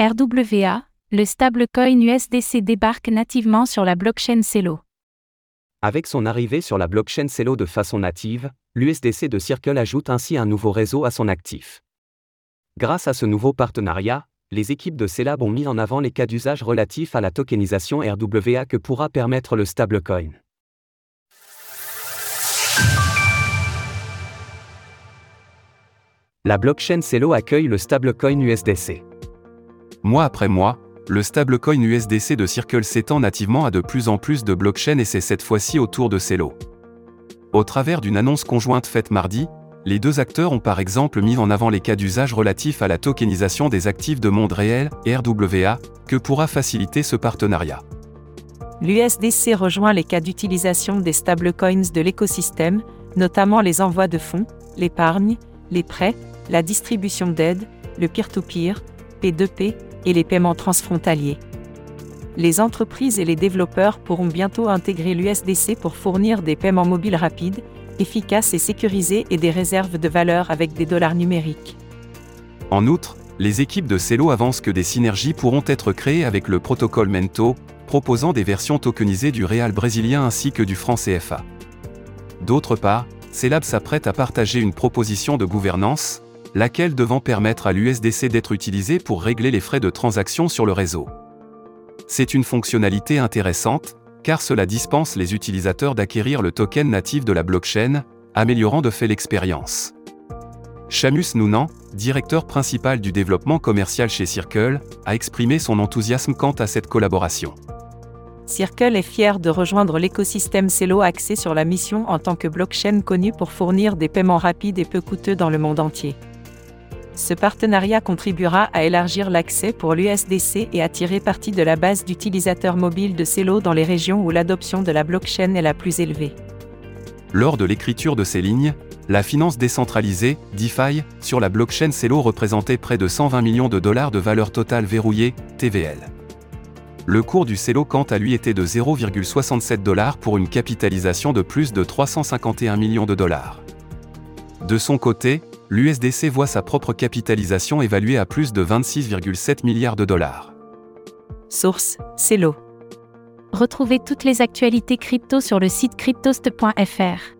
RWA, le stablecoin USDC débarque nativement sur la blockchain Celo. Avec son arrivée sur la blockchain Celo de façon native, l'USDC de Circle ajoute ainsi un nouveau réseau à son actif. Grâce à ce nouveau partenariat, les équipes de Celab ont mis en avant les cas d'usage relatifs à la tokenisation RWA que pourra permettre le stablecoin. La blockchain Celo accueille le stablecoin USDC. Mois après mois, le stablecoin USDC de Circle s'étend nativement à de plus en plus de blockchains et c'est cette fois-ci au tour de Celo. Au travers d'une annonce conjointe faite mardi, les deux acteurs ont par exemple mis en avant les cas d'usage relatifs à la tokenisation des actifs de monde réel, RWA, que pourra faciliter ce partenariat. L'USDC rejoint les cas d'utilisation des stablecoins de l'écosystème, notamment les envois de fonds, l'épargne, les prêts, la distribution d'aide, le peer-to-peer, P2P, et les paiements transfrontaliers. Les entreprises et les développeurs pourront bientôt intégrer l'USDC pour fournir des paiements mobiles rapides, efficaces et sécurisés et des réserves de valeur avec des dollars numériques. En outre, les équipes de Celo avancent que des synergies pourront être créées avec le protocole Mento, proposant des versions tokenisées du réal brésilien ainsi que du franc CFA. D'autre part, Celab s'apprête à partager une proposition de gouvernance, laquelle devant permettre à l'USDC d'être utilisé pour régler les frais de transaction sur le réseau. C'est une fonctionnalité intéressante, car cela dispense les utilisateurs d'acquérir le token natif de la blockchain, améliorant de fait l'expérience. Shamus Nounan, directeur principal du développement commercial chez Circle, a exprimé son enthousiasme quant à cette collaboration. Circle est fier de rejoindre l'écosystème Celo axé sur la mission en tant que blockchain connue pour fournir des paiements rapides et peu coûteux dans le monde entier. Ce partenariat contribuera à élargir l'accès pour l'USDC et à tirer parti de la base d'utilisateurs mobiles de Celo dans les régions où l'adoption de la blockchain est la plus élevée. Lors de l'écriture de ces lignes, la finance décentralisée, DeFi, sur la blockchain Celo représentait près de 120 millions de dollars de valeur totale verrouillée, TVL. Le cours du Celo quant à lui était de 0,67 dollars pour une capitalisation de plus de 351 millions de dollars. De son côté, l'USDC voit sa propre capitalisation évaluée à plus de 26,7 milliards de dollars. Source, Celo. Retrouvez toutes les actualités crypto sur le site cryptost.fr.